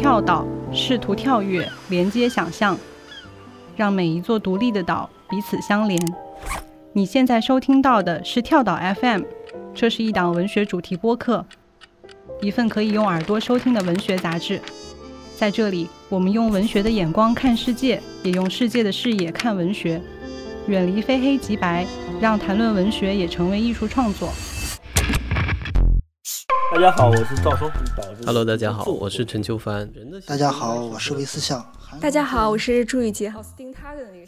跳岛，试图跳跃，连接想象，让每一座独立的岛彼此相连。你现在收听到的是跳岛 FM，这是一档文学主题播客，一份可以用耳朵收听的文学杂志。在这里，我们用文学的眼光看世界，也用世界的视野看文学，远离非黑即白，让谈论文学也成为艺术创作。大家好，我是赵松。Hello，大家好，我是陈秋帆。大家好，我是魏思笑。大家好，我是朱雨洁。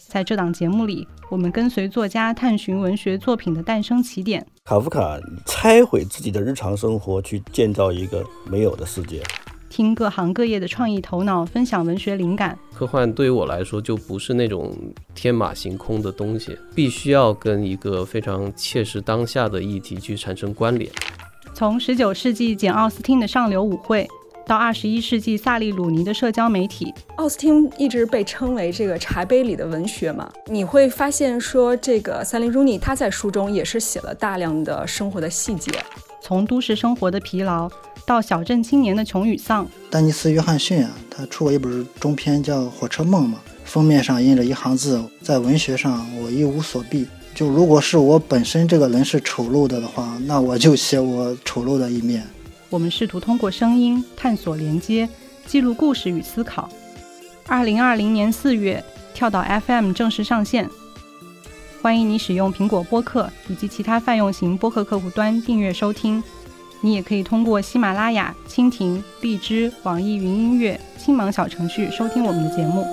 在这档节目里，我们跟随作家探寻文学作品的诞生起点。卡夫卡拆毁自己的日常生活，去建造一个没有的世界。听各行各业的创意头脑分享文学灵感。科幻对于我来说就不是那种天马行空的东西，必须要跟一个非常切实当下的议题去产生关联。从十九世纪简·奥斯汀的上流舞会，到二十一世纪萨利·鲁尼的社交媒体，奥斯汀一直被称为这个茶杯里的文学嘛。你会发现说，这个萨利·鲁尼他在书中也是写了大量的生活的细节。从都市生活的疲劳，到小镇青年的穷与丧。丹尼斯·约翰逊啊，他出过一本中篇叫《火车梦》嘛，封面上印着一行字：在文学上，我一无所避。就如果是我本身这个人是丑陋的的话，那我就写我丑陋的一面。我们试图通过声音探索连接，记录故事与思考。二零二零年四月，跳岛 FM 正式上线，欢迎你使用苹果播客以及其他泛用型播客客户端订阅收听。你也可以通过喜马拉雅、蜻蜓、荔枝、网易云音乐、青芒小程序收听我们的节目。